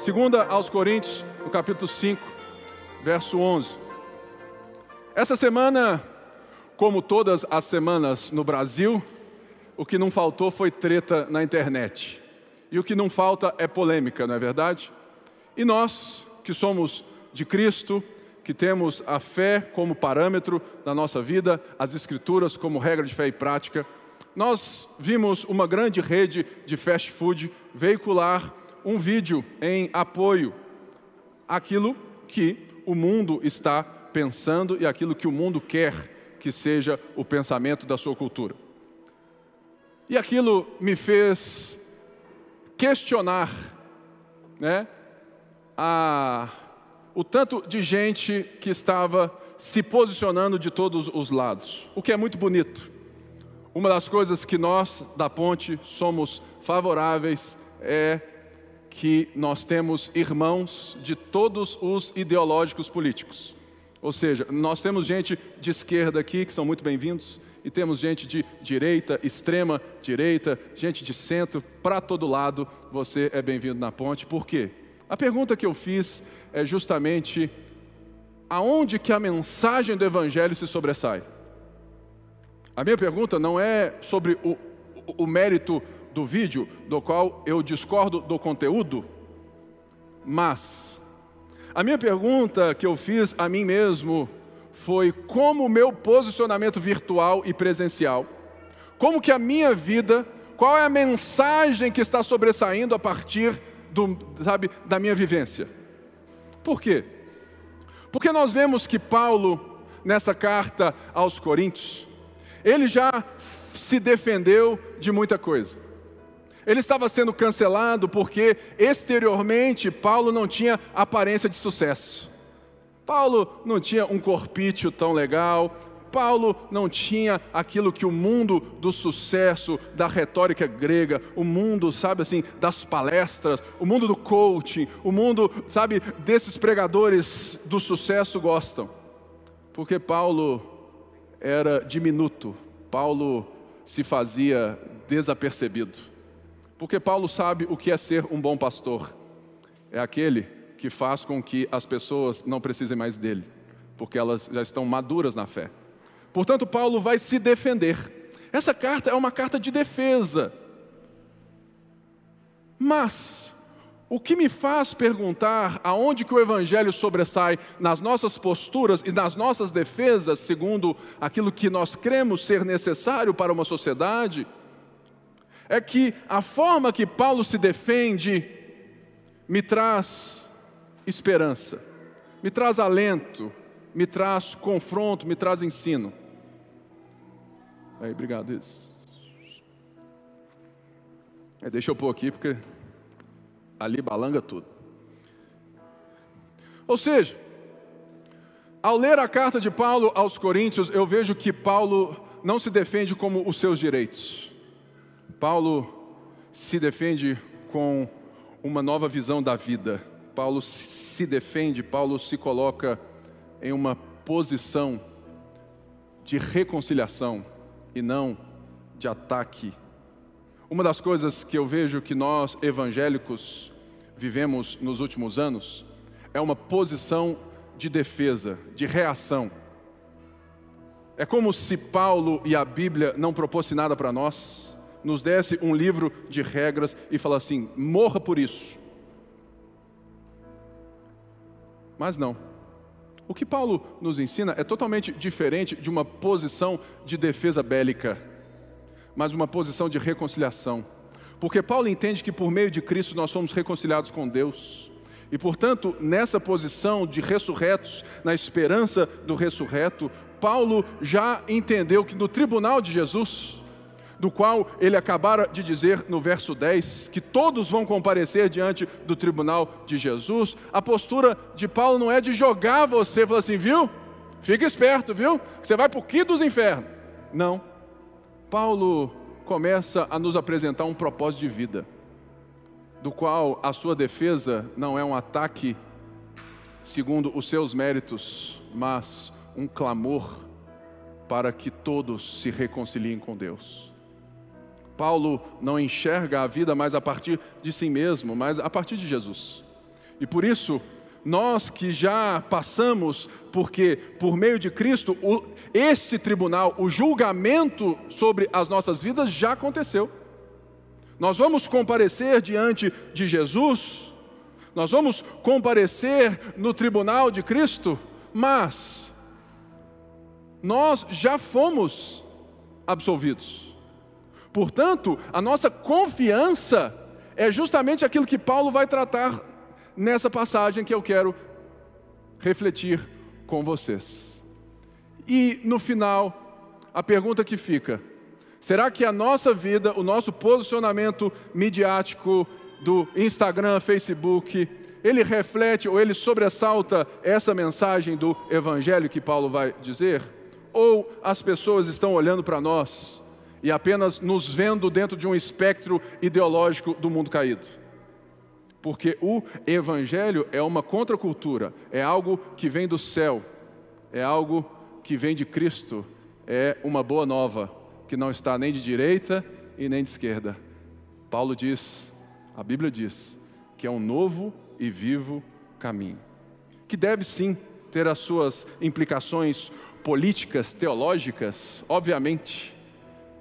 Segunda aos Coríntios, no capítulo 5, verso 11. Essa semana, como todas as semanas no Brasil, o que não faltou foi treta na internet. E o que não falta é polêmica, não é verdade? E nós, que somos de Cristo, que temos a fé como parâmetro da nossa vida, as Escrituras como regra de fé e prática, nós vimos uma grande rede de fast food veicular um vídeo em apoio àquilo que o mundo está pensando e aquilo que o mundo quer que seja o pensamento da sua cultura. E aquilo me fez questionar né, a, o tanto de gente que estava se posicionando de todos os lados, o que é muito bonito. Uma das coisas que nós da Ponte somos favoráveis é que nós temos irmãos de todos os ideológicos políticos. Ou seja, nós temos gente de esquerda aqui, que são muito bem-vindos, e temos gente de direita, extrema direita, gente de centro, para todo lado, você é bem-vindo na ponte. Por quê? A pergunta que eu fiz é justamente aonde que a mensagem do evangelho se sobressai? A minha pergunta não é sobre o, o, o mérito do vídeo, do qual eu discordo do conteúdo, mas a minha pergunta que eu fiz a mim mesmo foi como o meu posicionamento virtual e presencial, como que a minha vida, qual é a mensagem que está sobressaindo a partir do, sabe, da minha vivência. Por quê? Porque nós vemos que Paulo, nessa carta aos Coríntios, ele já se defendeu de muita coisa. Ele estava sendo cancelado porque exteriormente Paulo não tinha aparência de sucesso. Paulo não tinha um corpício tão legal, Paulo não tinha aquilo que o mundo do sucesso, da retórica grega, o mundo, sabe assim, das palestras, o mundo do coaching, o mundo, sabe, desses pregadores do sucesso gostam. Porque Paulo era diminuto, Paulo se fazia desapercebido. Porque Paulo sabe o que é ser um bom pastor. É aquele que faz com que as pessoas não precisem mais dele, porque elas já estão maduras na fé. Portanto, Paulo vai se defender. Essa carta é uma carta de defesa. Mas o que me faz perguntar aonde que o evangelho sobressai nas nossas posturas e nas nossas defesas, segundo aquilo que nós cremos ser necessário para uma sociedade, é que a forma que Paulo se defende me traz esperança, me traz alento, me traz confronto, me traz ensino. Aí, obrigado, isso. É, deixa eu pôr aqui, porque ali balanga tudo. Ou seja, ao ler a carta de Paulo aos Coríntios, eu vejo que Paulo não se defende como os seus direitos. Paulo se defende com uma nova visão da vida. Paulo se defende, Paulo se coloca em uma posição de reconciliação e não de ataque. Uma das coisas que eu vejo que nós evangélicos vivemos nos últimos anos é uma posição de defesa, de reação. É como se Paulo e a Bíblia não propôssem nada para nós, nos desse um livro de regras e falasse assim: morra por isso. Mas não. O que Paulo nos ensina é totalmente diferente de uma posição de defesa bélica, mas uma posição de reconciliação. Porque Paulo entende que por meio de Cristo nós somos reconciliados com Deus. E, portanto, nessa posição de ressurretos, na esperança do ressurreto, Paulo já entendeu que no tribunal de Jesus, do qual ele acabara de dizer no verso 10, que todos vão comparecer diante do tribunal de Jesus, a postura de Paulo não é de jogar você, falar assim, viu? Fica esperto, viu? Você vai para o que dos infernos? Não. Paulo começa a nos apresentar um propósito de vida, do qual a sua defesa não é um ataque segundo os seus méritos, mas um clamor para que todos se reconciliem com Deus. Paulo não enxerga a vida mais a partir de si mesmo, mas a partir de Jesus. E por isso, nós que já passamos, porque por meio de Cristo, o, este tribunal, o julgamento sobre as nossas vidas já aconteceu. Nós vamos comparecer diante de Jesus, nós vamos comparecer no tribunal de Cristo, mas nós já fomos absolvidos. Portanto, a nossa confiança é justamente aquilo que Paulo vai tratar nessa passagem que eu quero refletir com vocês. E no final, a pergunta que fica: será que a nossa vida, o nosso posicionamento midiático do Instagram, Facebook, ele reflete ou ele sobressalta essa mensagem do evangelho que Paulo vai dizer? Ou as pessoas estão olhando para nós e apenas nos vendo dentro de um espectro ideológico do mundo caído? Porque o evangelho é uma contracultura, é algo que vem do céu, é algo que vem de Cristo, é uma boa nova, que não está nem de direita e nem de esquerda. Paulo diz, a Bíblia diz, que é um novo e vivo caminho, que deve sim ter as suas implicações políticas, teológicas, obviamente,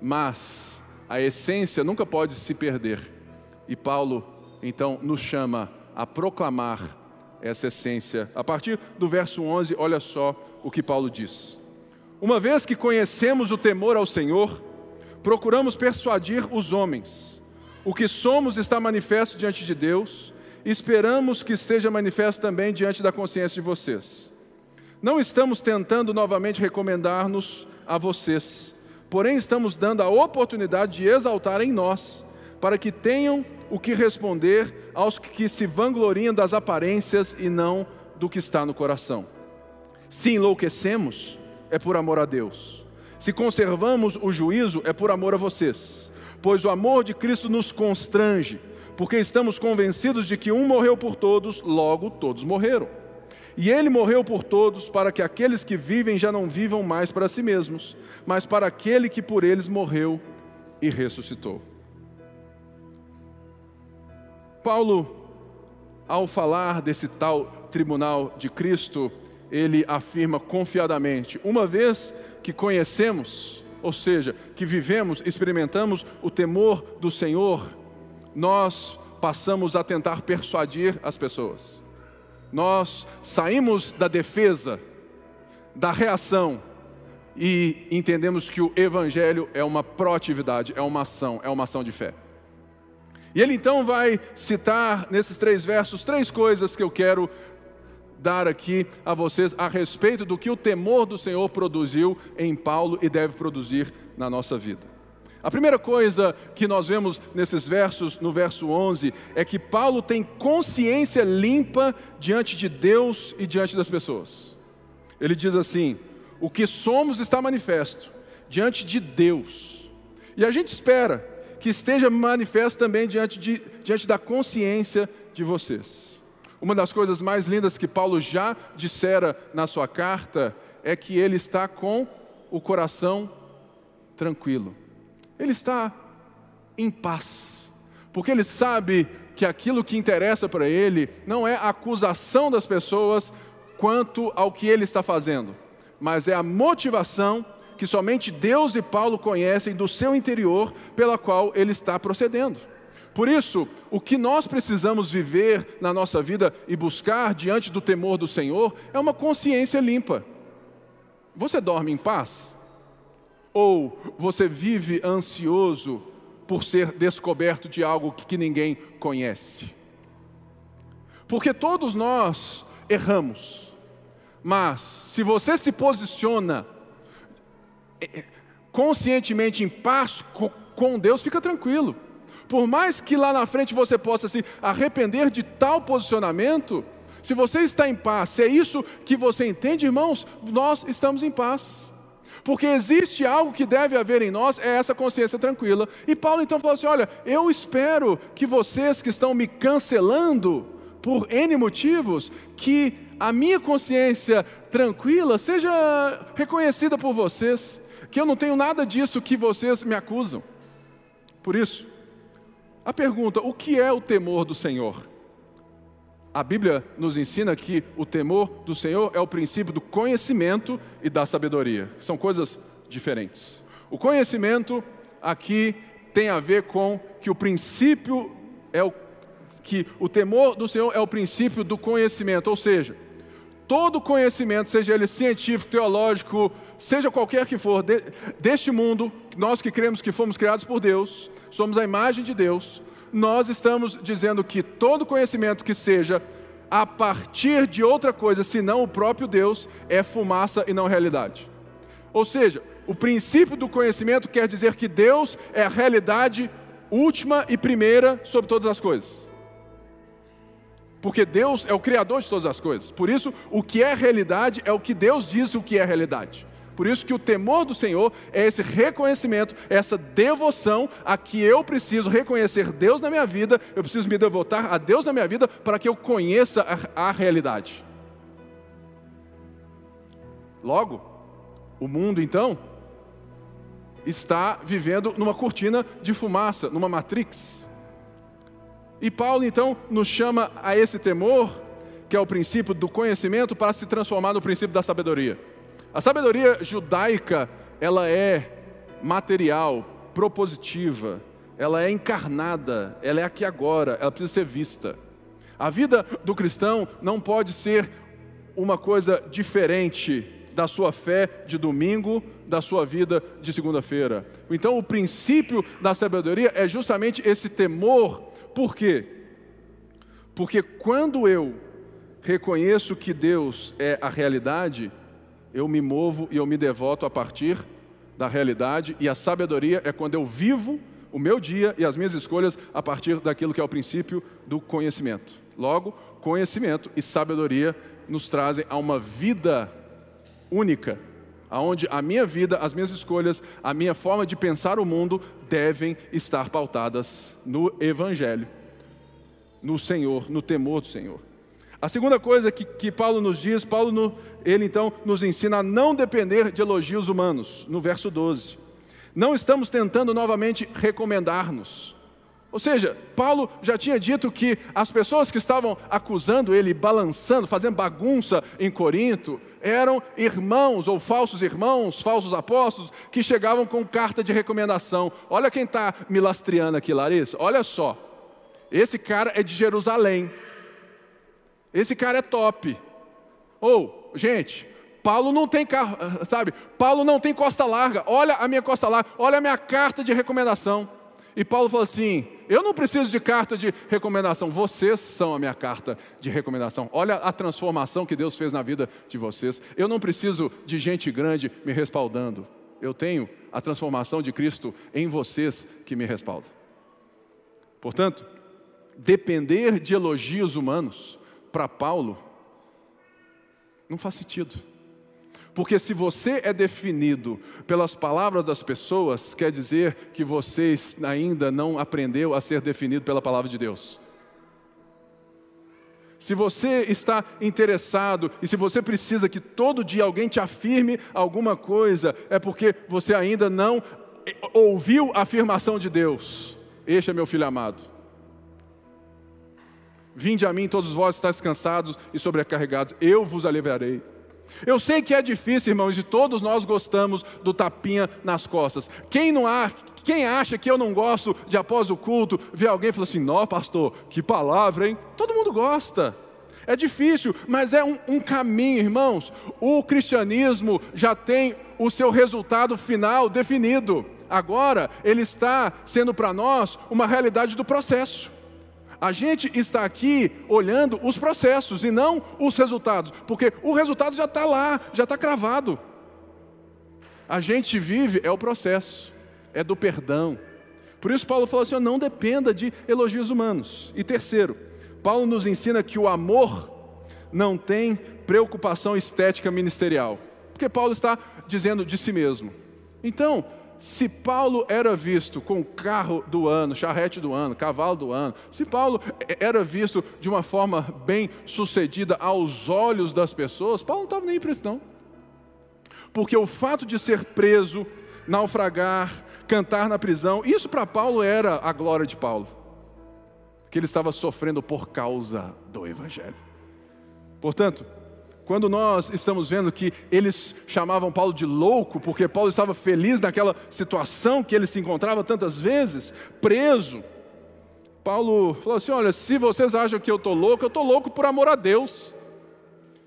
mas a essência nunca pode se perder. E Paulo então nos chama a proclamar essa essência. A partir do verso 11, olha só o que Paulo diz: Uma vez que conhecemos o temor ao Senhor, procuramos persuadir os homens. O que somos está manifesto diante de Deus, esperamos que esteja manifesto também diante da consciência de vocês. Não estamos tentando novamente recomendar-nos a vocês, porém estamos dando a oportunidade de exaltar em nós, para que tenham o que responder aos que se vangloriam das aparências e não do que está no coração. Se enlouquecemos, é por amor a Deus. Se conservamos o juízo, é por amor a vocês. Pois o amor de Cristo nos constrange, porque estamos convencidos de que um morreu por todos, logo todos morreram. E ele morreu por todos, para que aqueles que vivem já não vivam mais para si mesmos, mas para aquele que por eles morreu e ressuscitou. Paulo, ao falar desse tal tribunal de Cristo, ele afirma confiadamente: uma vez que conhecemos, ou seja, que vivemos, experimentamos o temor do Senhor, nós passamos a tentar persuadir as pessoas nós saímos da defesa, da reação e entendemos que o Evangelho é uma proatividade, é uma ação, é uma ação de fé. E ele então vai citar nesses três versos três coisas que eu quero dar aqui a vocês a respeito do que o temor do Senhor produziu em Paulo e deve produzir na nossa vida. A primeira coisa que nós vemos nesses versos, no verso 11, é que Paulo tem consciência limpa diante de Deus e diante das pessoas. Ele diz assim: o que somos está manifesto diante de Deus. E a gente espera que esteja manifesto também diante, de, diante da consciência de vocês. Uma das coisas mais lindas que Paulo já dissera na sua carta é que ele está com o coração tranquilo ele está em paz, porque ele sabe que aquilo que interessa para ele não é a acusação das pessoas quanto ao que ele está fazendo, mas é a motivação que somente Deus e Paulo conhecem do seu interior pela qual ele está procedendo. Por isso, o que nós precisamos viver na nossa vida e buscar diante do temor do Senhor é uma consciência limpa. Você dorme em paz? Ou você vive ansioso por ser descoberto de algo que ninguém conhece? Porque todos nós erramos, mas se você se posiciona é, é, conscientemente em paz com Deus, fica tranquilo. Por mais que lá na frente você possa se arrepender de tal posicionamento, se você está em paz, se é isso que você entende, irmãos, nós estamos em paz. Porque existe algo que deve haver em nós, é essa consciência tranquila. E Paulo então falou assim: olha, eu espero que vocês que estão me cancelando por N motivos, que a minha consciência tranquila seja reconhecida por vocês, que eu não tenho nada disso que vocês me acusam. Por isso, a pergunta: o que é o temor do Senhor? A Bíblia nos ensina que o temor do Senhor é o princípio do conhecimento e da sabedoria. São coisas diferentes. O conhecimento aqui tem a ver com que o princípio é o que o temor do Senhor é o princípio do conhecimento, ou seja, todo conhecimento, seja ele científico, teológico, seja qualquer que for, de, deste mundo, nós que cremos que fomos criados por Deus, somos a imagem de Deus, nós estamos dizendo que todo conhecimento que seja a partir de outra coisa, senão o próprio Deus, é fumaça e não realidade. Ou seja, o princípio do conhecimento quer dizer que Deus é a realidade última e primeira sobre todas as coisas. Porque Deus é o criador de todas as coisas. Por isso, o que é realidade é o que Deus diz o que é realidade. Por isso que o temor do Senhor é esse reconhecimento, essa devoção a que eu preciso reconhecer Deus na minha vida, eu preciso me devotar a Deus na minha vida para que eu conheça a, a realidade. Logo, o mundo então está vivendo numa cortina de fumaça, numa matrix. E Paulo então nos chama a esse temor, que é o princípio do conhecimento, para se transformar no princípio da sabedoria. A sabedoria judaica, ela é material, propositiva, ela é encarnada, ela é aqui agora, ela precisa ser vista. A vida do cristão não pode ser uma coisa diferente da sua fé de domingo, da sua vida de segunda-feira. Então, o princípio da sabedoria é justamente esse temor. Por quê? Porque quando eu reconheço que Deus é a realidade, eu me movo e eu me devoto a partir da realidade, e a sabedoria é quando eu vivo o meu dia e as minhas escolhas a partir daquilo que é o princípio do conhecimento. Logo, conhecimento e sabedoria nos trazem a uma vida única, aonde a minha vida, as minhas escolhas, a minha forma de pensar o mundo devem estar pautadas no Evangelho, no Senhor, no temor do Senhor. A segunda coisa que, que Paulo nos diz, Paulo no, ele então nos ensina a não depender de elogios humanos, no verso 12. Não estamos tentando novamente recomendar-nos. Ou seja, Paulo já tinha dito que as pessoas que estavam acusando ele, balançando, fazendo bagunça em Corinto, eram irmãos ou falsos irmãos, falsos apóstolos, que chegavam com carta de recomendação. Olha quem está me lastreando aqui, Larissa, olha só. Esse cara é de Jerusalém. Esse cara é top. Ou, oh, gente, Paulo não tem carro, sabe? Paulo não tem costa larga. Olha a minha costa larga, olha a minha carta de recomendação. E Paulo falou assim: Eu não preciso de carta de recomendação, vocês são a minha carta de recomendação. Olha a transformação que Deus fez na vida de vocês. Eu não preciso de gente grande me respaldando. Eu tenho a transformação de Cristo em vocês que me respalda. Portanto, depender de elogios humanos para Paulo, não faz sentido. Porque se você é definido pelas palavras das pessoas, quer dizer que você ainda não aprendeu a ser definido pela palavra de Deus. Se você está interessado e se você precisa que todo dia alguém te afirme alguma coisa, é porque você ainda não ouviu a afirmação de Deus. Este é meu filho amado. Vinde a mim, todos vós estáis cansados e sobrecarregados, eu vos aliviarei. Eu sei que é difícil, irmãos, e todos nós gostamos do tapinha nas costas. Quem não há, quem acha que eu não gosto de após o culto ver alguém falar assim, nó pastor, que palavra, hein? Todo mundo gosta. É difícil, mas é um, um caminho, irmãos. O cristianismo já tem o seu resultado final definido. Agora, ele está sendo para nós uma realidade do processo. A gente está aqui olhando os processos e não os resultados, porque o resultado já está lá, já está cravado. A gente vive é o processo, é do perdão. Por isso Paulo falou assim: não dependa de elogios humanos. E terceiro, Paulo nos ensina que o amor não tem preocupação estética ministerial, porque Paulo está dizendo de si mesmo. Então, se Paulo era visto com carro do ano, charrete do ano, cavalo do ano, se Paulo era visto de uma forma bem sucedida aos olhos das pessoas, Paulo não estava nem não. Porque o fato de ser preso, naufragar, cantar na prisão, isso para Paulo era a glória de Paulo. que ele estava sofrendo por causa do Evangelho. Portanto, quando nós estamos vendo que eles chamavam Paulo de louco, porque Paulo estava feliz naquela situação que ele se encontrava tantas vezes, preso, Paulo falou assim: Olha, se vocês acham que eu estou louco, eu estou louco por amor a Deus.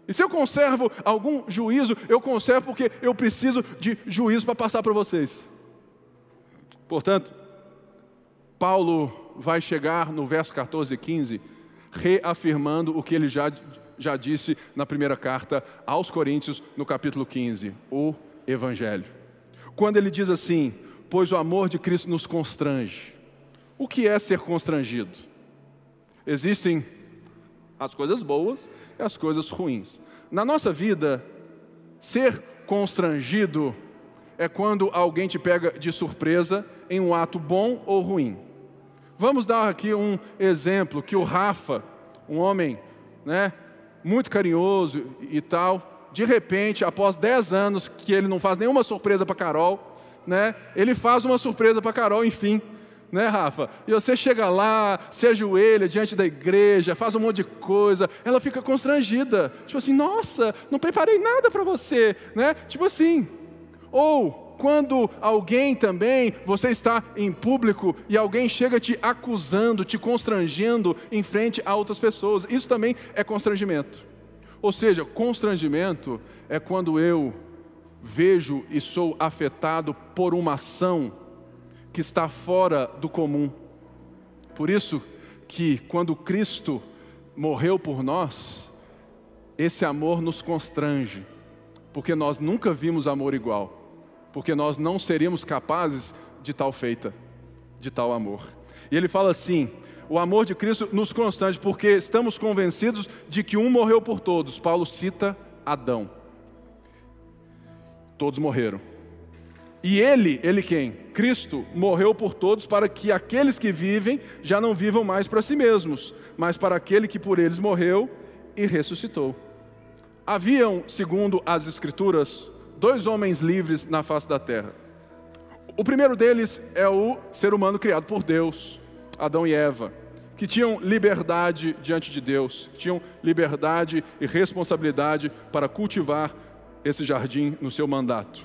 E se eu conservo algum juízo, eu conservo porque eu preciso de juízo para passar para vocês. Portanto, Paulo vai chegar no verso 14 e 15, reafirmando o que ele já, já disse na primeira carta aos Coríntios, no capítulo 15, o Evangelho. Quando ele diz assim: Pois o amor de Cristo nos constrange. O que é ser constrangido? Existem as coisas boas e as coisas ruins. Na nossa vida, ser constrangido é quando alguém te pega de surpresa em um ato bom ou ruim. Vamos dar aqui um exemplo que o Rafa, um homem, né, muito carinhoso e tal, de repente, após 10 anos que ele não faz nenhuma surpresa para Carol, né, ele faz uma surpresa para Carol, enfim, né, Rafa? E você chega lá, se ajoelha diante da igreja, faz um monte de coisa, ela fica constrangida. Tipo assim, nossa, não preparei nada para você, né? Tipo assim. Ou quando alguém também, você está em público e alguém chega te acusando, te constrangendo em frente a outras pessoas. Isso também é constrangimento. Ou seja, constrangimento é quando eu vejo e sou afetado por uma ação que está fora do comum. Por isso que quando Cristo morreu por nós, esse amor nos constrange, porque nós nunca vimos amor igual, porque nós não seríamos capazes de tal feita, de tal amor. E ele fala assim: o amor de Cristo nos constrange, porque estamos convencidos de que um morreu por todos. Paulo cita Adão. Todos morreram. E ele, ele quem? Cristo morreu por todos para que aqueles que vivem já não vivam mais para si mesmos, mas para aquele que por eles morreu e ressuscitou. Haviam, segundo as Escrituras, dois homens livres na face da terra. O primeiro deles é o ser humano criado por Deus, Adão e Eva, que tinham liberdade diante de Deus, tinham liberdade e responsabilidade para cultivar esse jardim no seu mandato.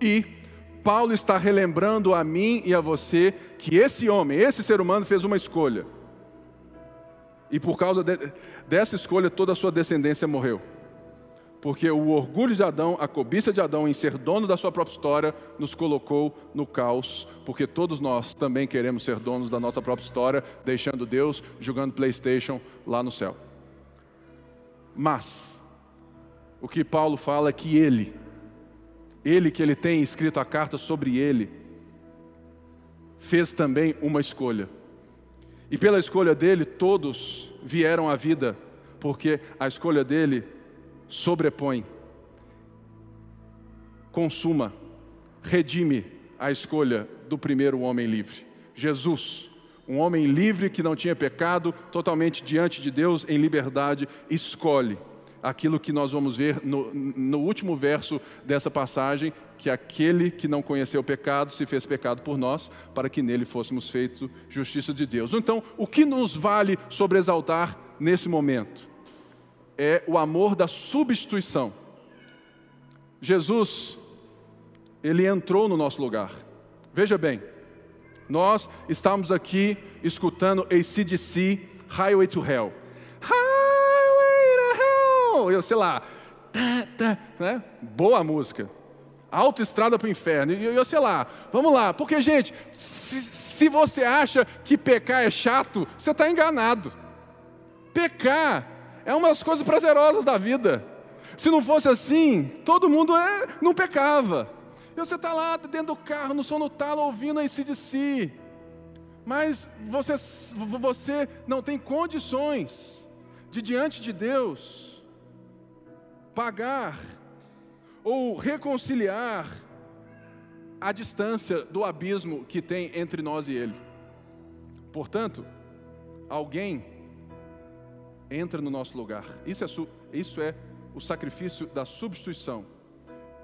E Paulo está relembrando a mim e a você que esse homem, esse ser humano, fez uma escolha. E por causa de, dessa escolha, toda a sua descendência morreu. Porque o orgulho de Adão, a cobiça de Adão em ser dono da sua própria história, nos colocou no caos. Porque todos nós também queremos ser donos da nossa própria história, deixando Deus jogando PlayStation lá no céu. Mas, o que Paulo fala é que ele, ele que ele tem escrito a carta sobre ele, fez também uma escolha. E pela escolha dele, todos vieram à vida, porque a escolha dele sobrepõe, consuma, redime a escolha do primeiro homem livre, Jesus. Um homem livre que não tinha pecado, totalmente diante de Deus, em liberdade, escolhe aquilo que nós vamos ver no, no, último verso dessa passagem, que aquele que não conheceu o pecado se fez pecado por nós, para que nele fôssemos feitos justiça de Deus. Então, o que nos vale sobreexaltar nesse momento? É o amor da substituição. Jesus, ele entrou no nosso lugar. Veja bem, nós estamos aqui escutando ACDC, Highway to Hell eu sei lá, tá, tá, né? boa música. Autoestrada para o inferno, e eu sei lá, vamos lá, porque gente, se, se você acha que pecar é chato, você está enganado. Pecar é uma das coisas prazerosas da vida. Se não fosse assim, todo mundo é, não pecava. E você está lá dentro do carro, no som no talo, ouvindo esse de si. Mas você, você não tem condições de, diante de Deus, pagar ou reconciliar a distância do abismo que tem entre nós e Ele. Portanto, alguém entra no nosso lugar. Isso é, isso é o sacrifício da substituição.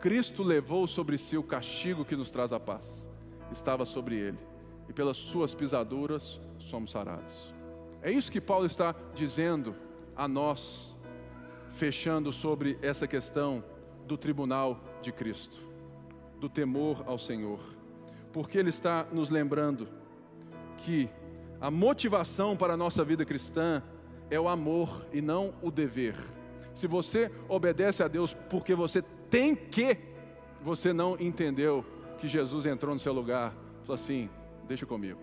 Cristo levou sobre si o castigo que nos traz a paz. Estava sobre ele. E pelas suas pisaduras somos sarados. É isso que Paulo está dizendo a nós, fechando sobre essa questão do tribunal de Cristo, do temor ao Senhor, porque ele está nos lembrando que a motivação para a nossa vida cristã é o amor e não o dever. Se você obedece a Deus porque você tem que, você não entendeu que Jesus entrou no seu lugar, falou assim: deixa comigo.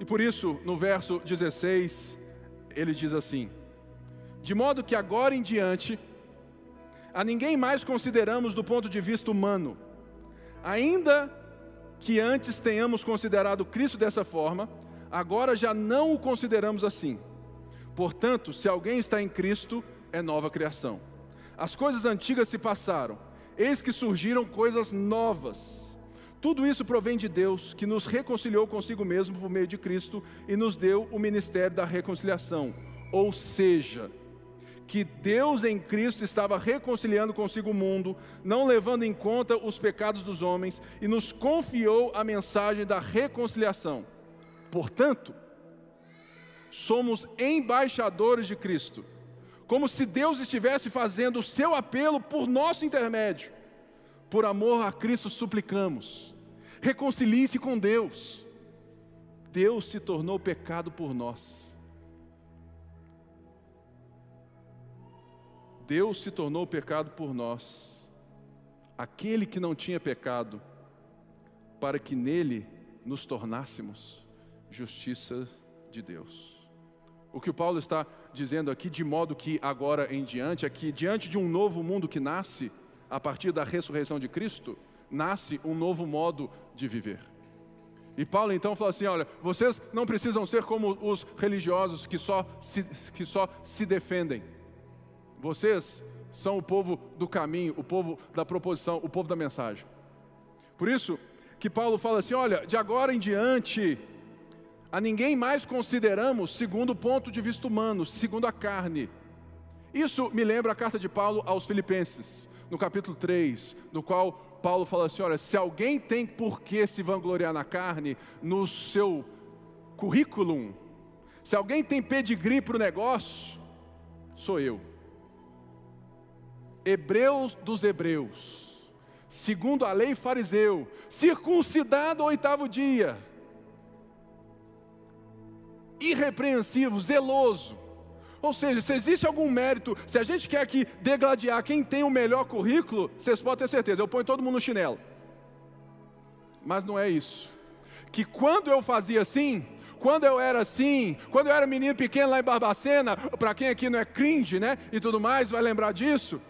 E por isso, no verso 16, ele diz assim: De modo que agora em diante, a ninguém mais consideramos do ponto de vista humano, ainda que antes tenhamos considerado Cristo dessa forma, agora já não o consideramos assim. Portanto, se alguém está em Cristo, é nova criação. As coisas antigas se passaram, eis que surgiram coisas novas. Tudo isso provém de Deus, que nos reconciliou consigo mesmo por meio de Cristo e nos deu o ministério da reconciliação. Ou seja, que Deus em Cristo estava reconciliando consigo o mundo, não levando em conta os pecados dos homens, e nos confiou a mensagem da reconciliação. Portanto, somos embaixadores de Cristo, como se Deus estivesse fazendo o seu apelo por nosso intermédio. Por amor a Cristo suplicamos, reconcilie-se com Deus. Deus se tornou pecado por nós. Deus se tornou pecado por nós, aquele que não tinha pecado, para que nele nos tornássemos justiça de Deus. O que o Paulo está dizendo aqui, de modo que agora em diante, é que diante de um novo mundo que nasce a partir da ressurreição de Cristo, nasce um novo modo de viver. E Paulo então fala assim: olha, vocês não precisam ser como os religiosos que só se, que só se defendem. Vocês são o povo do caminho, o povo da proposição, o povo da mensagem. Por isso que Paulo fala assim: olha, de agora em diante, a ninguém mais consideramos segundo o ponto de vista humano, segundo a carne. Isso me lembra a carta de Paulo aos Filipenses, no capítulo 3, no qual Paulo fala assim: olha, se alguém tem por que se vangloriar na carne, no seu currículo, se alguém tem pedigree para o negócio, sou eu. Hebreus dos Hebreus, segundo a lei fariseu, circuncidado ao oitavo dia irrepreensivo, zeloso. Ou seja, se existe algum mérito, se a gente quer aqui degladiar quem tem o melhor currículo, vocês podem ter certeza, eu ponho todo mundo no chinelo. Mas não é isso. Que quando eu fazia assim, quando eu era assim, quando eu era menino pequeno lá em Barbacena, para quem aqui não é cringe, né, e tudo mais, vai lembrar disso.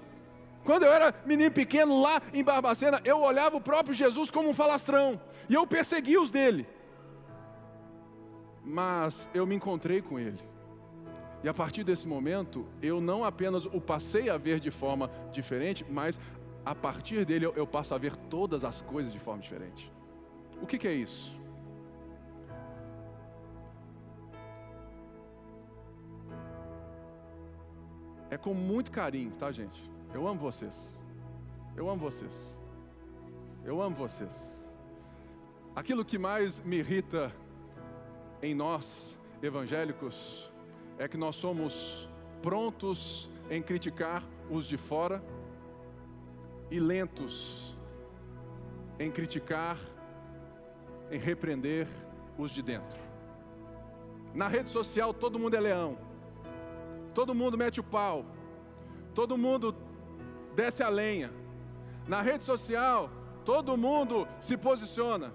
Quando eu era menino pequeno lá em Barbacena, eu olhava o próprio Jesus como um falastrão, e eu perseguia os dele mas eu me encontrei com Ele. E a partir desse momento, eu não apenas o passei a ver de forma diferente, mas a partir dele eu, passo a ver todas as coisas de forma diferente. O que, que é isso? É com muito carinho, tá, gente? Eu amo vocês. Eu amo vocês. Eu amo vocês. Aquilo que mais me irrita em nós, evangélicos, é que nós somos prontos em criticar os de fora e lentos em criticar, em repreender os de dentro. Na rede social todo mundo é leão, todo mundo mete o pau, todo mundo desce a lenha. Na rede social todo mundo se posiciona.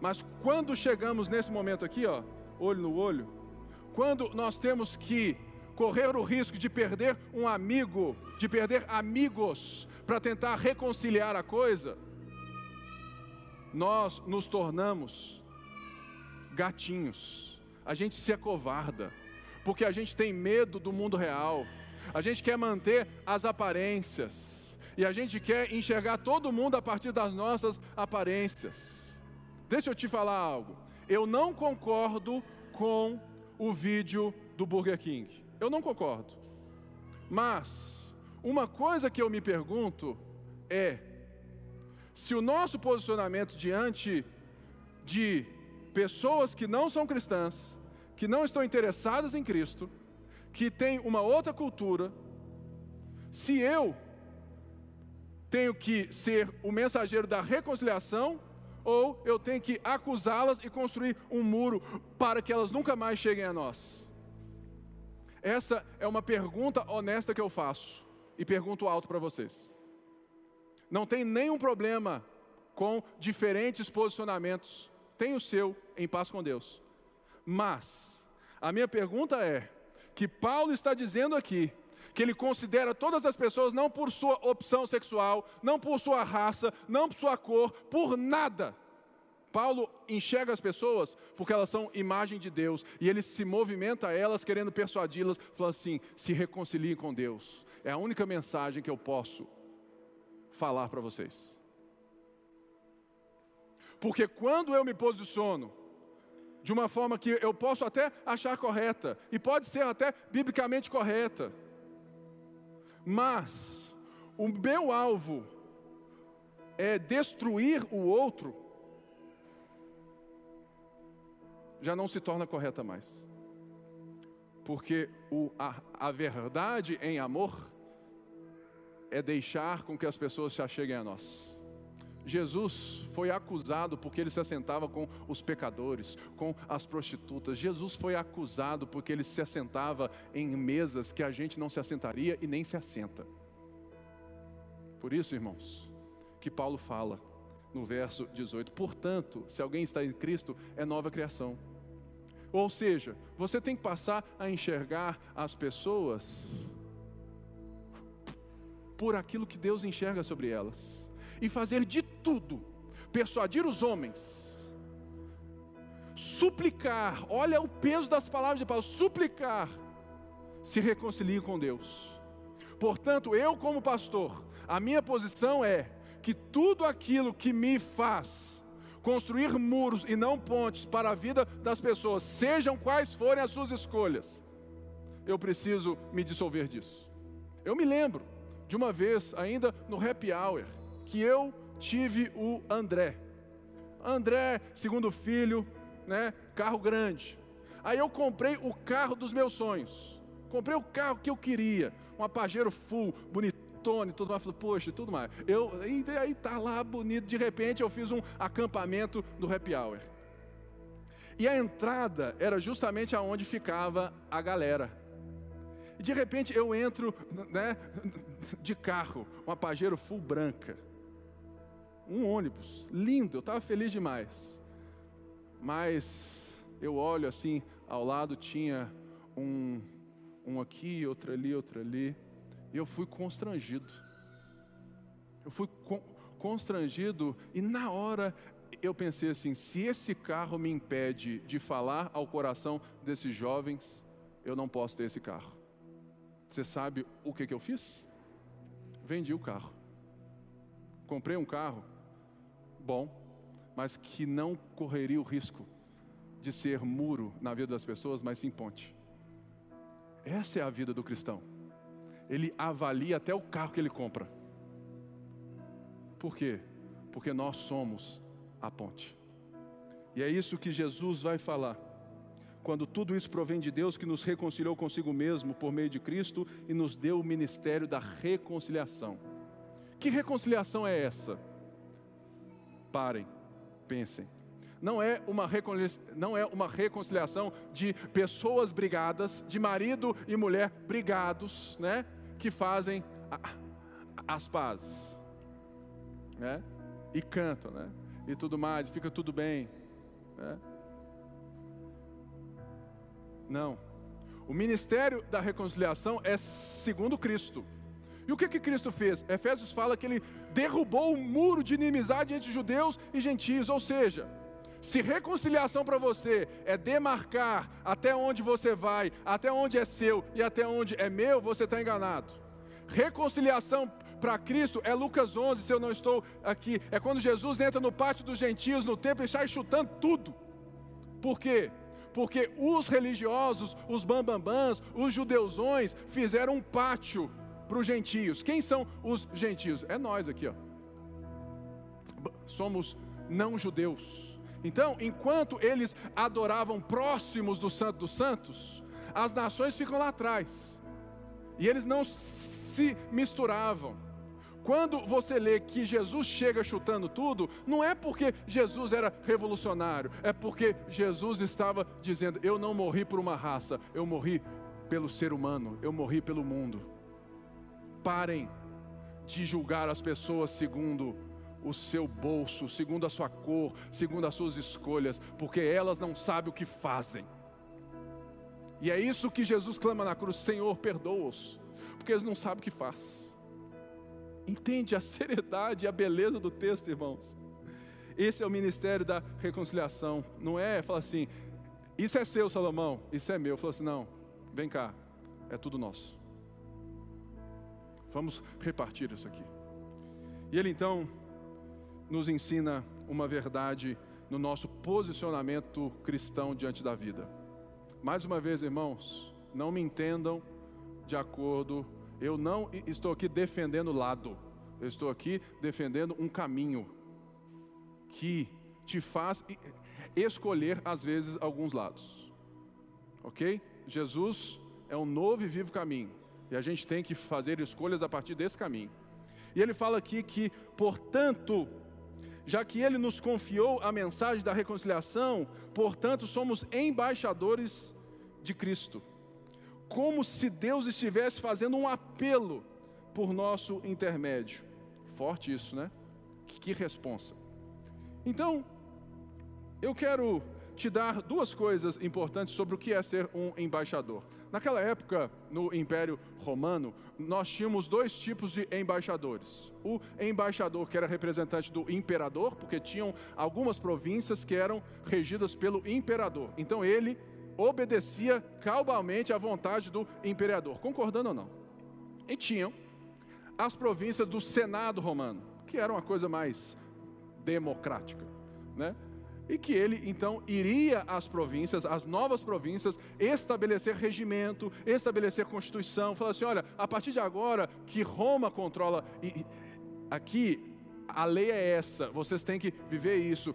Mas quando chegamos nesse momento aqui, ó, olho no olho, quando nós temos que correr o risco de perder um amigo, de perder amigos para tentar reconciliar a coisa, nós nos tornamos gatinhos. A gente se acovarda, porque a gente tem medo do mundo real. A gente quer manter as aparências e a gente quer enxergar todo mundo a partir das nossas aparências. Deixa eu te falar algo. Eu não concordo com o vídeo do Burger King. Eu não concordo. Mas, uma coisa que eu me pergunto é: se o nosso posicionamento diante de pessoas que não são cristãs, que não estão interessadas em Cristo, que têm uma outra cultura, se eu tenho que ser o mensageiro da reconciliação ou eu tenho que acusá-las e construir um muro para que elas nunca mais cheguem a nós? Essa é uma pergunta honesta que eu faço e pergunto alto para vocês. Não tem nenhum problema com diferentes posicionamentos, tem o seu em paz com Deus. Mas a minha pergunta é que Paulo está dizendo aqui que ele considera todas as pessoas não por sua opção sexual, não por sua raça, não por sua cor, por nada. Paulo enxerga as pessoas porque elas são imagem de Deus e ele se movimenta a elas querendo persuadi-las, falando assim: se reconciliem com Deus. É a única mensagem que eu posso falar para vocês. Porque quando eu me posiciono de uma forma que eu posso até achar correta, e pode ser até biblicamente correta, mas o meu alvo é destruir o outro, já não se torna correta mais. Porque o, a, a verdade em amor é deixar com que as pessoas se acheguem a nós. Jesus foi acusado porque ele se assentava com os pecadores, com as prostitutas. Jesus foi acusado porque ele se assentava em mesas que a gente não se assentaria e nem se assenta. Por isso, irmãos, que Paulo fala no verso 18: portanto, se alguém está em Cristo, é nova criação. Ou seja, você tem que passar a enxergar as pessoas por aquilo que Deus enxerga sobre elas e fazer de tudo, persuadir os homens, suplicar, olha o peso das palavras de Paulo, suplicar, se reconcilie com Deus. Portanto, eu, como pastor, a minha posição é que tudo aquilo que me faz construir muros e não pontes para a vida das pessoas, sejam quais forem as suas escolhas, eu preciso me dissolver disso. Eu me lembro de uma vez, ainda no happy hour, que eu tive o André. André, segundo filho, né, carro grande. Aí eu comprei o carro dos meus sonhos. Comprei o carro que eu queria, um Pajero full, bonitone, tudo mais. Falei, poxa, tudo mais. Eu, e aí tá lá bonito. De repente eu fiz um acampamento do happy hour. E a entrada era justamente aonde ficava a galera. E de repente eu entro né, de carro, uma Pajero full branca um ônibus, lindo, eu estava feliz demais. Mas eu olho assim, ao lado tinha um, um aqui, outro ali, outro ali, e eu fui constrangido. Eu fui con constrangido e na hora eu pensei assim: se esse carro me impede de falar ao coração desses jovens, eu não posso ter esse carro. Você sabe o que, que eu fiz? Vendi o carro. Comprei um carro bom, mas que não correria o risco de ser muro na vida das pessoas, mas sim ponte. Essa é a vida do cristão. Ele avalia até o carro que ele compra. Por quê? Porque nós somos a ponte. E é isso que Jesus vai falar. Quando tudo isso provém de Deus que nos reconciliou consigo mesmo por meio de Cristo e nos deu o ministério da reconciliação. Que reconciliação é essa? Parem, pensem. Não é, uma não é uma reconciliação de pessoas brigadas, de marido e mulher brigados, né? Que fazem as pazes, né? E cantam, né? E tudo mais, fica tudo bem, né? Não. O ministério da reconciliação é segundo Cristo. E o que que Cristo fez? Efésios fala que ele derrubou o um muro de inimizade entre judeus e gentios, ou seja, se reconciliação para você é demarcar até onde você vai, até onde é seu e até onde é meu, você está enganado. Reconciliação para Cristo é Lucas 11, se eu não estou aqui, é quando Jesus entra no pátio dos gentios, no templo e sai chutando tudo. Por quê? Porque os religiosos, os bambambãs, os judeusões fizeram um pátio para os gentios. Quem são os gentios? É nós aqui, ó. Somos não judeus. Então, enquanto eles adoravam próximos do Santo dos Santos, as nações ficam lá atrás. E eles não se misturavam. Quando você lê que Jesus chega chutando tudo, não é porque Jesus era revolucionário, é porque Jesus estava dizendo: Eu não morri por uma raça, eu morri pelo ser humano, eu morri pelo mundo. Parem de julgar as pessoas segundo o seu bolso, segundo a sua cor, segundo as suas escolhas, porque elas não sabem o que fazem. E é isso que Jesus clama na cruz: Senhor, perdoa-os, porque eles não sabem o que faz. Entende a seriedade e a beleza do texto, irmãos? Esse é o ministério da reconciliação. Não é falar assim, isso é seu, Salomão, isso é meu. Falou assim, não, vem cá, é tudo nosso. Vamos repartir isso aqui. E ele então nos ensina uma verdade no nosso posicionamento cristão diante da vida. Mais uma vez, irmãos, não me entendam de acordo, eu não estou aqui defendendo lado, eu estou aqui defendendo um caminho que te faz escolher, às vezes, alguns lados. Ok? Jesus é um novo e vivo caminho, e a gente tem que fazer escolhas a partir desse caminho. E ele fala aqui que, portanto, já que ele nos confiou a mensagem da reconciliação, portanto, somos embaixadores de Cristo. Como se Deus estivesse fazendo um apelo por nosso intermédio. Forte isso, né? Que responsa. Então, eu quero te dar duas coisas importantes sobre o que é ser um embaixador. Naquela época, no Império Romano, nós tínhamos dois tipos de embaixadores. O embaixador que era representante do imperador, porque tinham algumas províncias que eram regidas pelo imperador. Então ele obedecia cabalmente à vontade do imperador, concordando ou não. E tinham as províncias do Senado romano, que era uma coisa mais democrática, né? E que ele então iria às províncias, às novas províncias, estabelecer regimento, estabelecer constituição, falar assim: olha, a partir de agora que Roma controla, e aqui a lei é essa, vocês têm que viver isso,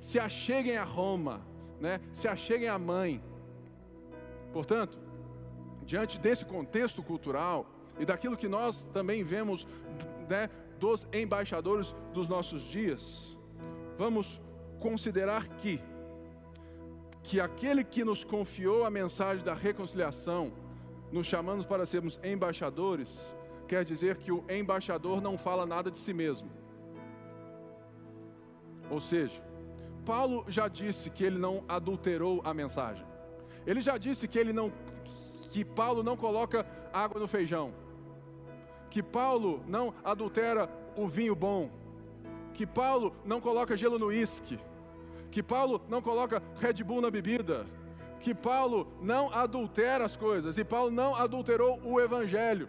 se acheguem a Roma, né? se acheguem à mãe. Portanto, diante desse contexto cultural e daquilo que nós também vemos né, dos embaixadores dos nossos dias, vamos considerar que que aquele que nos confiou a mensagem da reconciliação, nos chamando para sermos embaixadores, quer dizer que o embaixador não fala nada de si mesmo. Ou seja, Paulo já disse que ele não adulterou a mensagem. Ele já disse que ele não que Paulo não coloca água no feijão. Que Paulo não adultera o vinho bom. Que Paulo não coloca gelo no uísque que Paulo não coloca Red Bull na bebida, que Paulo não adultera as coisas, e Paulo não adulterou o Evangelho.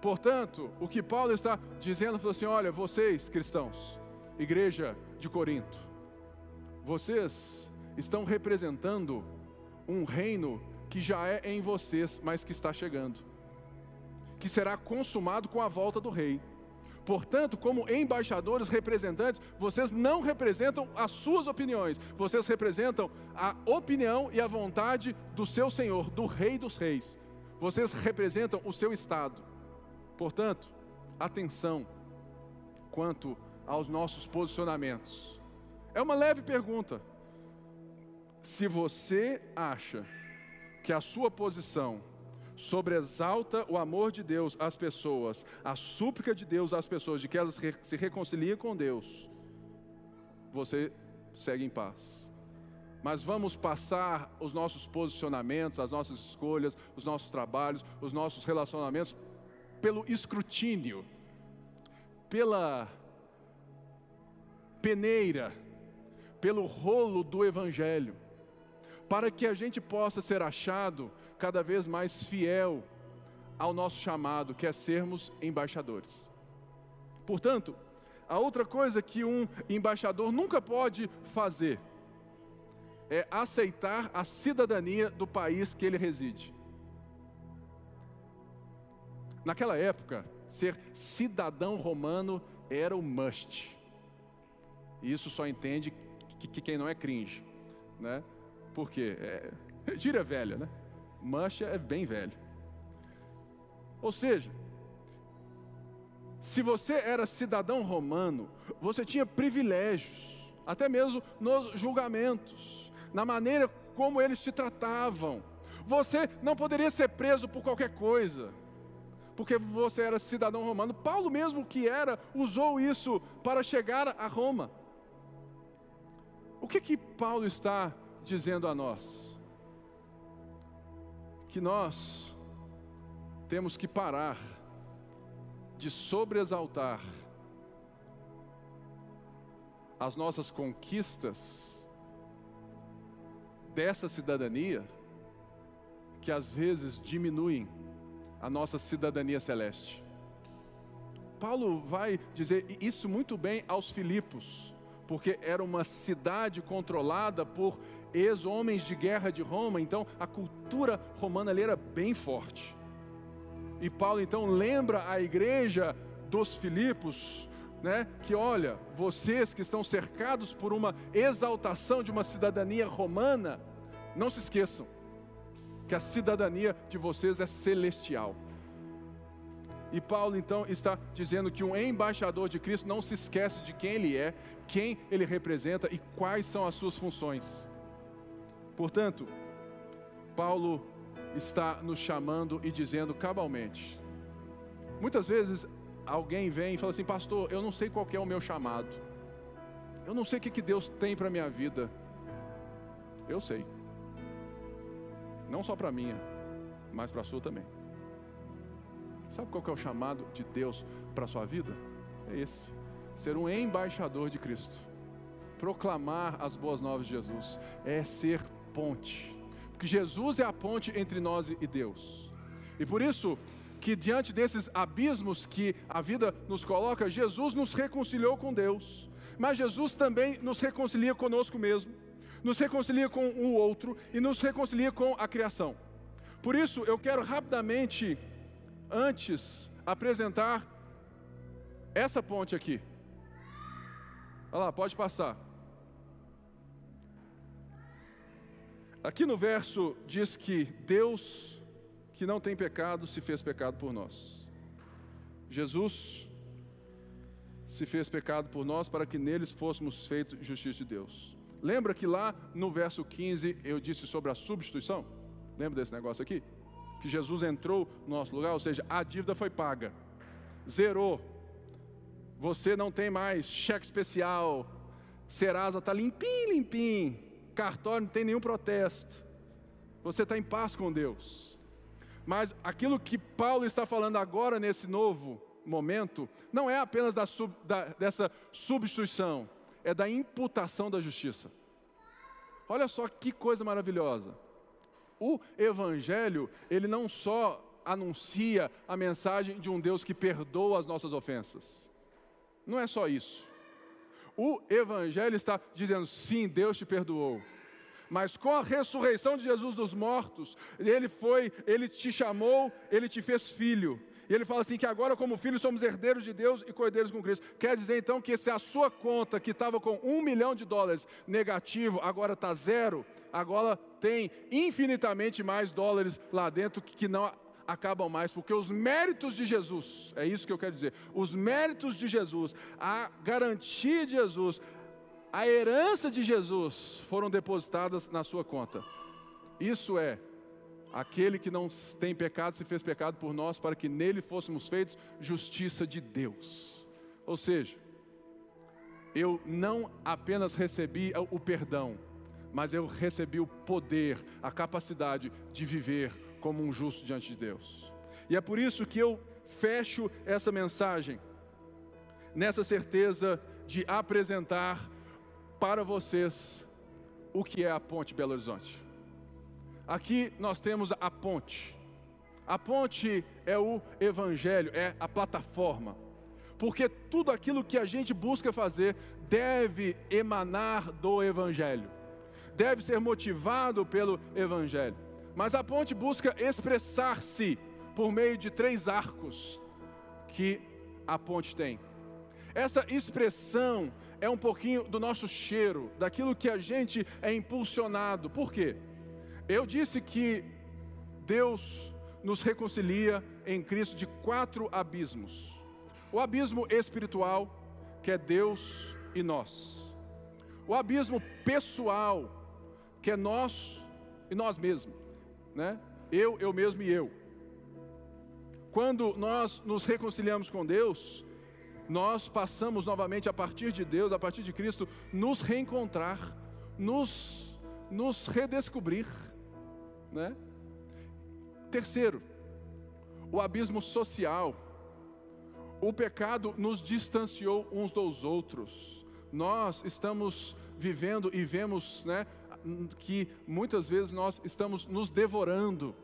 Portanto, o que Paulo está dizendo, falou assim: olha, vocês cristãos, igreja de Corinto, vocês estão representando um reino que já é em vocês, mas que está chegando, que será consumado com a volta do rei. Portanto, como embaixadores, representantes, vocês não representam as suas opiniões, vocês representam a opinião e a vontade do seu Senhor, do Rei dos Reis. Vocês representam o seu Estado. Portanto, atenção quanto aos nossos posicionamentos. É uma leve pergunta. Se você acha que a sua posição sobreexalta o amor de Deus às pessoas, a súplica de Deus às pessoas de que elas se reconciliem com Deus, você segue em paz. Mas vamos passar os nossos posicionamentos, as nossas escolhas, os nossos trabalhos, os nossos relacionamentos pelo escrutínio, pela peneira, pelo rolo do Evangelho para que a gente possa ser achado cada vez mais fiel ao nosso chamado, que é sermos embaixadores. Portanto, a outra coisa que um embaixador nunca pode fazer é aceitar a cidadania do país que ele reside. Naquela época, ser cidadão romano era o must. E isso só entende que, que quem não é cringe, né? Por quê? É, gíria velha, né? Mancha é bem velho. Ou seja, se você era cidadão romano, você tinha privilégios, até mesmo nos julgamentos, na maneira como eles te tratavam. Você não poderia ser preso por qualquer coisa, porque você era cidadão romano. Paulo, mesmo que era, usou isso para chegar a Roma. O que que Paulo está dizendo a nós? Que nós temos que parar de sobreexaltar as nossas conquistas dessa cidadania, que às vezes diminuem a nossa cidadania celeste. Paulo vai dizer isso muito bem aos Filipos, porque era uma cidade controlada por ex-homens de guerra de Roma, então a cultura romana ali era bem forte. E Paulo então lembra a igreja dos Filipos, né, que olha, vocês que estão cercados por uma exaltação de uma cidadania romana, não se esqueçam que a cidadania de vocês é celestial. E Paulo então está dizendo que um embaixador de Cristo não se esquece de quem ele é, quem ele representa e quais são as suas funções. Portanto, Paulo está nos chamando e dizendo cabalmente. Muitas vezes alguém vem e fala assim, pastor, eu não sei qual é o meu chamado. Eu não sei o que Deus tem para a minha vida. Eu sei. Não só para a minha, mas para a sua também. Sabe qual é o chamado de Deus para a sua vida? É esse: ser um embaixador de Cristo. Proclamar as boas novas de Jesus é ser ponte. Porque Jesus é a ponte entre nós e Deus. E por isso que diante desses abismos que a vida nos coloca, Jesus nos reconciliou com Deus. Mas Jesus também nos reconcilia conosco mesmo nos reconcilia com o outro e nos reconcilia com a criação. Por isso, eu quero rapidamente, antes, apresentar essa ponte aqui. Olha lá, pode passar. Aqui no verso diz que Deus, que não tem pecado, se fez pecado por nós. Jesus se fez pecado por nós para que neles fôssemos feitos justiça de Deus. Lembra que lá no verso 15 eu disse sobre a substituição? Lembra desse negócio aqui? Que Jesus entrou no nosso lugar, ou seja, a dívida foi paga, zerou. Você não tem mais cheque especial, Serasa está limpinho, limpinho, cartório não tem nenhum protesto. Você está em paz com Deus. Mas aquilo que Paulo está falando agora nesse novo momento, não é apenas da sub, da, dessa substituição, é da imputação da justiça. Olha só que coisa maravilhosa. O Evangelho, ele não só anuncia a mensagem de um Deus que perdoa as nossas ofensas. Não é só isso. O Evangelho está dizendo: sim, Deus te perdoou. Mas com a ressurreição de Jesus dos mortos, ele foi, ele te chamou, ele te fez filho. E ele fala assim: que agora, como filhos, somos herdeiros de Deus e cordeiros com Cristo. Quer dizer então que se a sua conta, que estava com um milhão de dólares negativo, agora está zero, agora tem infinitamente mais dólares lá dentro que não acabam mais, porque os méritos de Jesus, é isso que eu quero dizer, os méritos de Jesus, a garantia de Jesus, a herança de Jesus foram depositadas na sua conta. Isso é Aquele que não tem pecado se fez pecado por nós, para que nele fôssemos feitos justiça de Deus. Ou seja, eu não apenas recebi o perdão, mas eu recebi o poder, a capacidade de viver como um justo diante de Deus. E é por isso que eu fecho essa mensagem nessa certeza de apresentar para vocês o que é a Ponte Belo Horizonte. Aqui nós temos a ponte. A ponte é o evangelho, é a plataforma. Porque tudo aquilo que a gente busca fazer deve emanar do evangelho. Deve ser motivado pelo evangelho. Mas a ponte busca expressar-se por meio de três arcos que a ponte tem. Essa expressão é um pouquinho do nosso cheiro, daquilo que a gente é impulsionado. Por quê? Eu disse que Deus nos reconcilia em Cristo de quatro abismos: o abismo espiritual, que é Deus e nós, o abismo pessoal, que é nós e nós mesmos, né? Eu, eu mesmo e eu. Quando nós nos reconciliamos com Deus, nós passamos novamente a partir de Deus, a partir de Cristo, nos reencontrar, nos, nos redescobrir, né? Terceiro, o abismo social. O pecado nos distanciou uns dos outros. Nós estamos vivendo e vemos, né, que muitas vezes nós estamos nos devorando.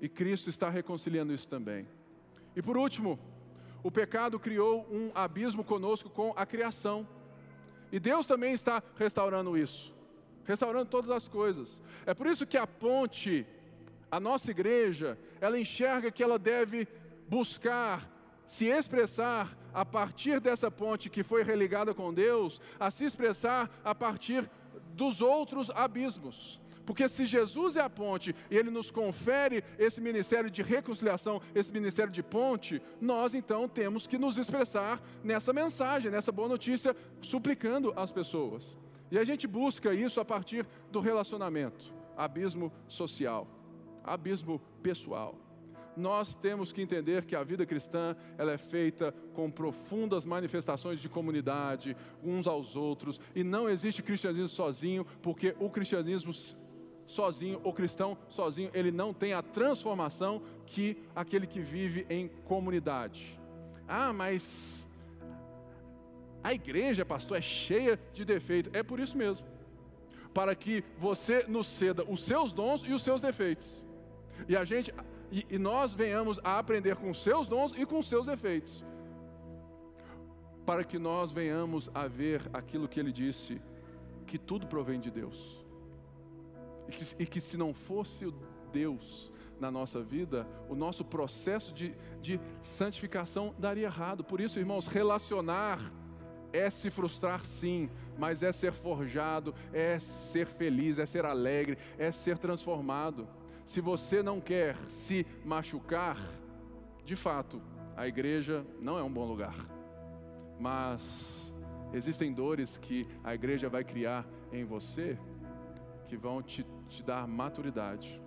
E Cristo está reconciliando isso também. E por último, o pecado criou um abismo conosco com a criação. E Deus também está restaurando isso, restaurando todas as coisas. É por isso que a ponte, a nossa igreja, ela enxerga que ela deve buscar se expressar a partir dessa ponte que foi religada com Deus, a se expressar a partir dos outros abismos. Porque se Jesus é a ponte e ele nos confere esse ministério de reconciliação, esse ministério de ponte, nós então temos que nos expressar nessa mensagem, nessa boa notícia, suplicando as pessoas. E a gente busca isso a partir do relacionamento, abismo social, abismo pessoal nós temos que entender que a vida cristã ela é feita com profundas manifestações de comunidade, uns aos outros, e não existe cristianismo sozinho, porque o cristianismo sozinho, o cristão sozinho, ele não tem a transformação que aquele que vive em comunidade. Ah, mas a igreja, pastor, é cheia de defeitos. É por isso mesmo. Para que você nos ceda os seus dons e os seus defeitos. E a gente e, e nós venhamos a aprender com seus dons e com seus defeitos. Para que nós venhamos a ver aquilo que ele disse, que tudo provém de Deus e que, e que se não fosse o Deus na nossa vida, o nosso processo de, de santificação daria errado. Por isso, irmãos, relacionar é se frustrar sim, mas é ser forjado, é ser feliz, é ser alegre, é ser transformado. Se você não quer se machucar, de fato, a igreja não é um bom lugar. Mas existem dores que a igreja vai criar em você que vão te, te dar maturidade.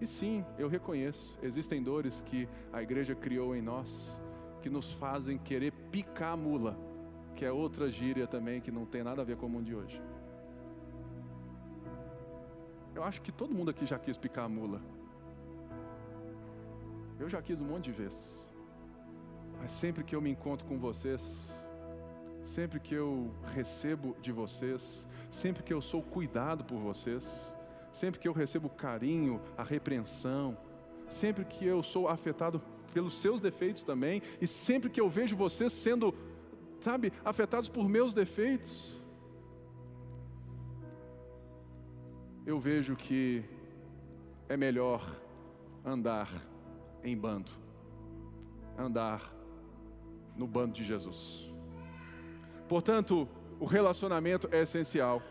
E sim, eu reconheço, existem dores que a igreja criou em nós que nos fazem querer picar a mula, que é outra gíria também que não tem nada a ver com o mundo de hoje. Eu acho que todo mundo aqui já quis picar a mula. Eu já quis um monte de vezes. Mas sempre que eu me encontro com vocês, sempre que eu recebo de vocês, sempre que eu sou cuidado por vocês, sempre que eu recebo carinho, a repreensão, sempre que eu sou afetado pelos seus defeitos também, e sempre que eu vejo vocês sendo, sabe, afetados por meus defeitos, eu vejo que é melhor andar em bando, andar no bando de Jesus. Portanto, o relacionamento é essencial.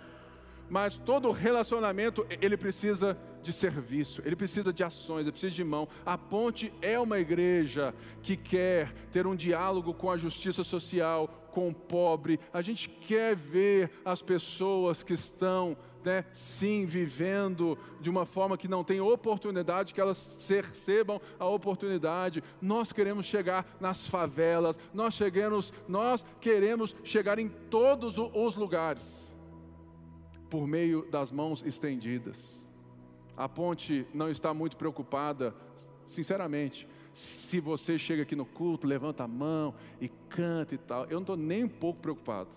Mas todo relacionamento ele precisa de serviço, ele precisa de ações, ele precisa de mão. A ponte é uma igreja que quer ter um diálogo com a justiça social, com o pobre. A gente quer ver as pessoas que estão, né, sim, vivendo de uma forma que não tem oportunidade, que elas recebam a oportunidade. Nós queremos chegar nas favelas, nós chegamos, nós queremos chegar em todos os lugares por meio das mãos estendidas. A ponte não está muito preocupada, sinceramente, se você chega aqui no culto, levanta a mão e canta e tal. Eu não estou nem um pouco preocupado.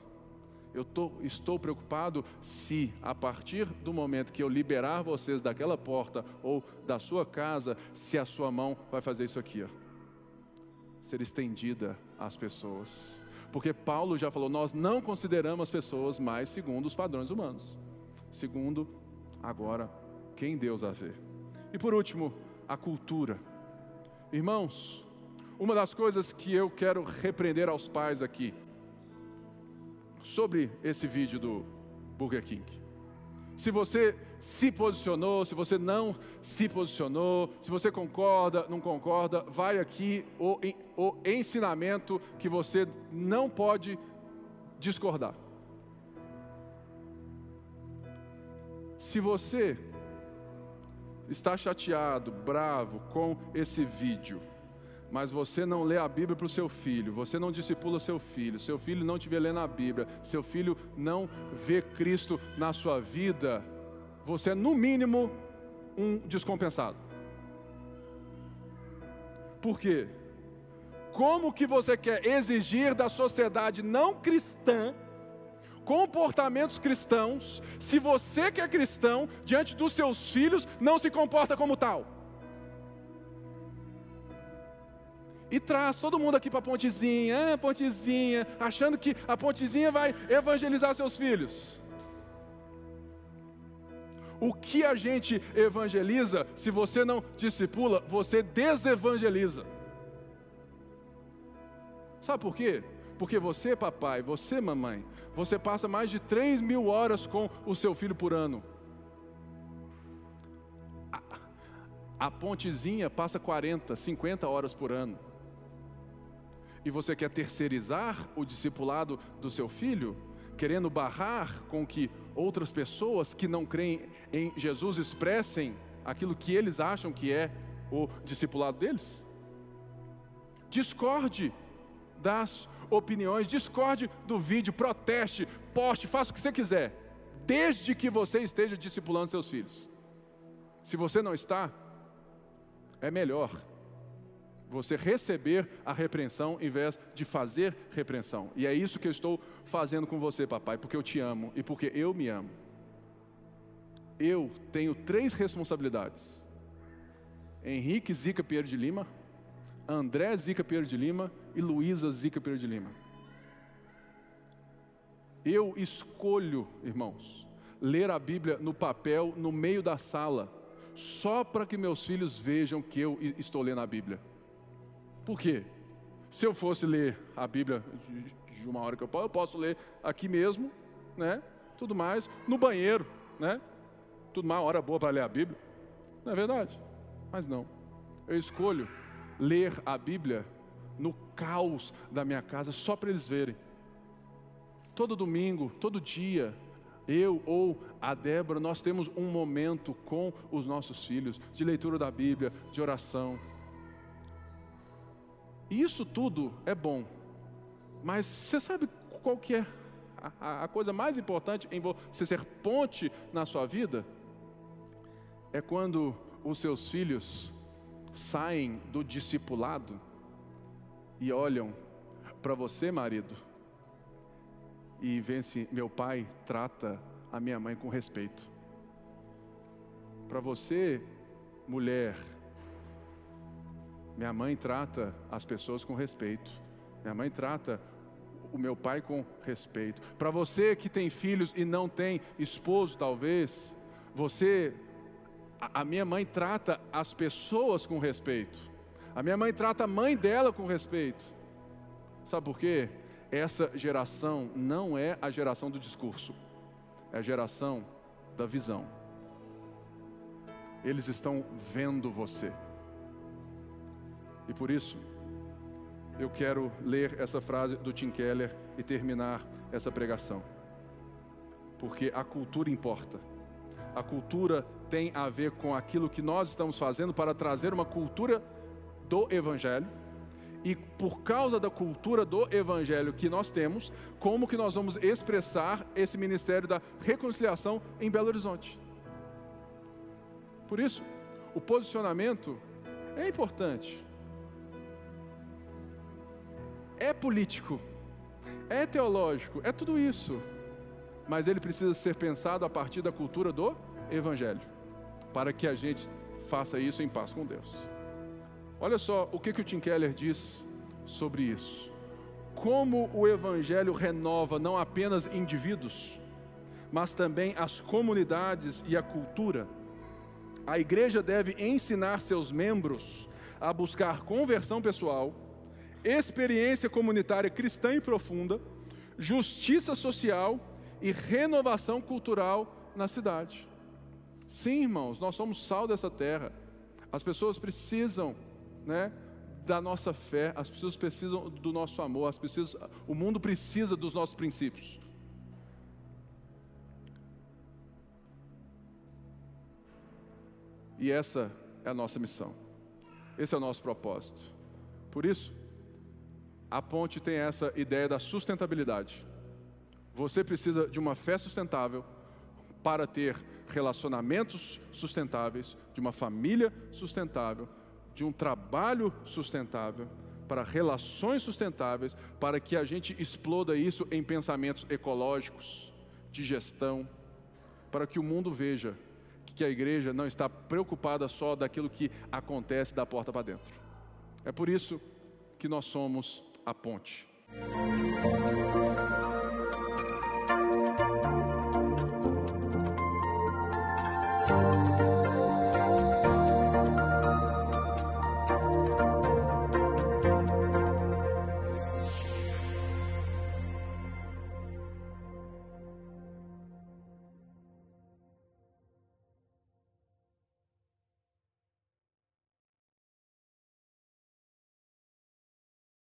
Eu tô, estou preocupado se, a partir do momento que eu liberar vocês daquela porta ou da sua casa, se a sua mão vai fazer isso aqui, ó, ser estendida às pessoas. Porque Paulo já falou: nós não consideramos as pessoas mais segundo os padrões humanos, segundo agora quem Deus a vê. E por último, a cultura. Irmãos, uma das coisas que eu quero repreender aos pais aqui, sobre esse vídeo do Burger King. Se você se posicionou, se você não se posicionou, se você concorda, não concorda, vai aqui o, o ensinamento que você não pode discordar. Se você está chateado, bravo com esse vídeo, mas você não lê a Bíblia para o seu filho, você não discipula seu filho, seu filho não te vê lendo a Bíblia, seu filho não vê Cristo na sua vida, você é no mínimo um descompensado. Por quê? Como que você quer exigir da sociedade não cristã comportamentos cristãos se você que é cristão diante dos seus filhos não se comporta como tal? E traz todo mundo aqui para a pontezinha, ah, pontezinha, achando que a pontezinha vai evangelizar seus filhos. O que a gente evangeliza, se você não discipula, você desevangeliza. Sabe por quê? Porque você, papai, você, mamãe, você passa mais de 3 mil horas com o seu filho por ano. A, a pontezinha passa 40, 50 horas por ano e você quer terceirizar o discipulado do seu filho, querendo barrar com que outras pessoas que não creem em Jesus expressem aquilo que eles acham que é o discipulado deles? Discorde das opiniões, discorde do vídeo, proteste, poste, faça o que você quiser, desde que você esteja discipulando seus filhos. Se você não está, é melhor você receber a repreensão em vez de fazer repreensão. E é isso que eu estou fazendo com você, papai, porque eu te amo e porque eu me amo. Eu tenho três responsabilidades: Henrique Zica Pinheiro de Lima, André Zica Pinheiro de Lima e Luísa Zica Pinheiro de Lima. Eu escolho, irmãos, ler a Bíblia no papel, no meio da sala, só para que meus filhos vejam que eu estou lendo a Bíblia. Por quê? Se eu fosse ler a Bíblia de uma hora que eu posso, eu posso ler aqui mesmo, né? Tudo mais, no banheiro, né? Tudo mais, hora boa para ler a Bíblia. Não é verdade? Mas não. Eu escolho ler a Bíblia no caos da minha casa só para eles verem. Todo domingo, todo dia, eu ou a Débora, nós temos um momento com os nossos filhos de leitura da Bíblia, de oração, e isso tudo é bom. Mas você sabe qual que é a, a coisa mais importante em você ser ponte na sua vida? É quando os seus filhos saem do discipulado e olham para você, marido, e veem se meu pai trata a minha mãe com respeito. Para você, mulher, minha mãe trata as pessoas com respeito. Minha mãe trata o meu pai com respeito. Para você que tem filhos e não tem esposo, talvez, você, a, minha mãe trata as pessoas com respeito. A minha mãe trata a mãe dela com respeito. Sabe por quê? Essa geração não é a geração do discurso, é a geração da visão. Eles estão vendo você. E por isso, eu quero ler essa frase do Tim Keller e terminar essa pregação. Porque a cultura importa. A cultura tem a ver com aquilo que nós estamos fazendo para trazer uma cultura do Evangelho. E por causa da cultura do Evangelho que nós temos, como que nós vamos expressar esse ministério da reconciliação em Belo Horizonte? Por isso, o posicionamento é importante é político, é teológico, é tudo isso. Mas ele precisa ser pensado a partir da cultura do Evangelho, para que a gente faça isso em paz com Deus. Olha só o que, que o Tim Keller diz sobre isso. Como o Evangelho renova não apenas indivíduos, mas também as comunidades e a cultura. A igreja deve ensinar seus membros a buscar conversão pessoal experiência comunitária cristã e profunda, justiça social e renovação cultural na cidade. Sim, irmãos, nós somos sal dessa terra. As pessoas precisam, né, da nossa fé, as pessoas precisam do nosso amor, as pessoas, o mundo precisa dos nossos princípios. E essa é a nossa missão. Esse é o nosso propósito. Por isso, a ponte tem essa ideia da sustentabilidade. Você precisa de uma fé sustentável para ter relacionamentos sustentáveis, de uma família sustentável, de um trabalho sustentável, para relações sustentáveis, para que a gente exploda isso em pensamentos ecológicos, de gestão, para que o mundo veja que a igreja não está preocupada só daquilo que acontece da porta para dentro. É por isso que nós somos a ponte.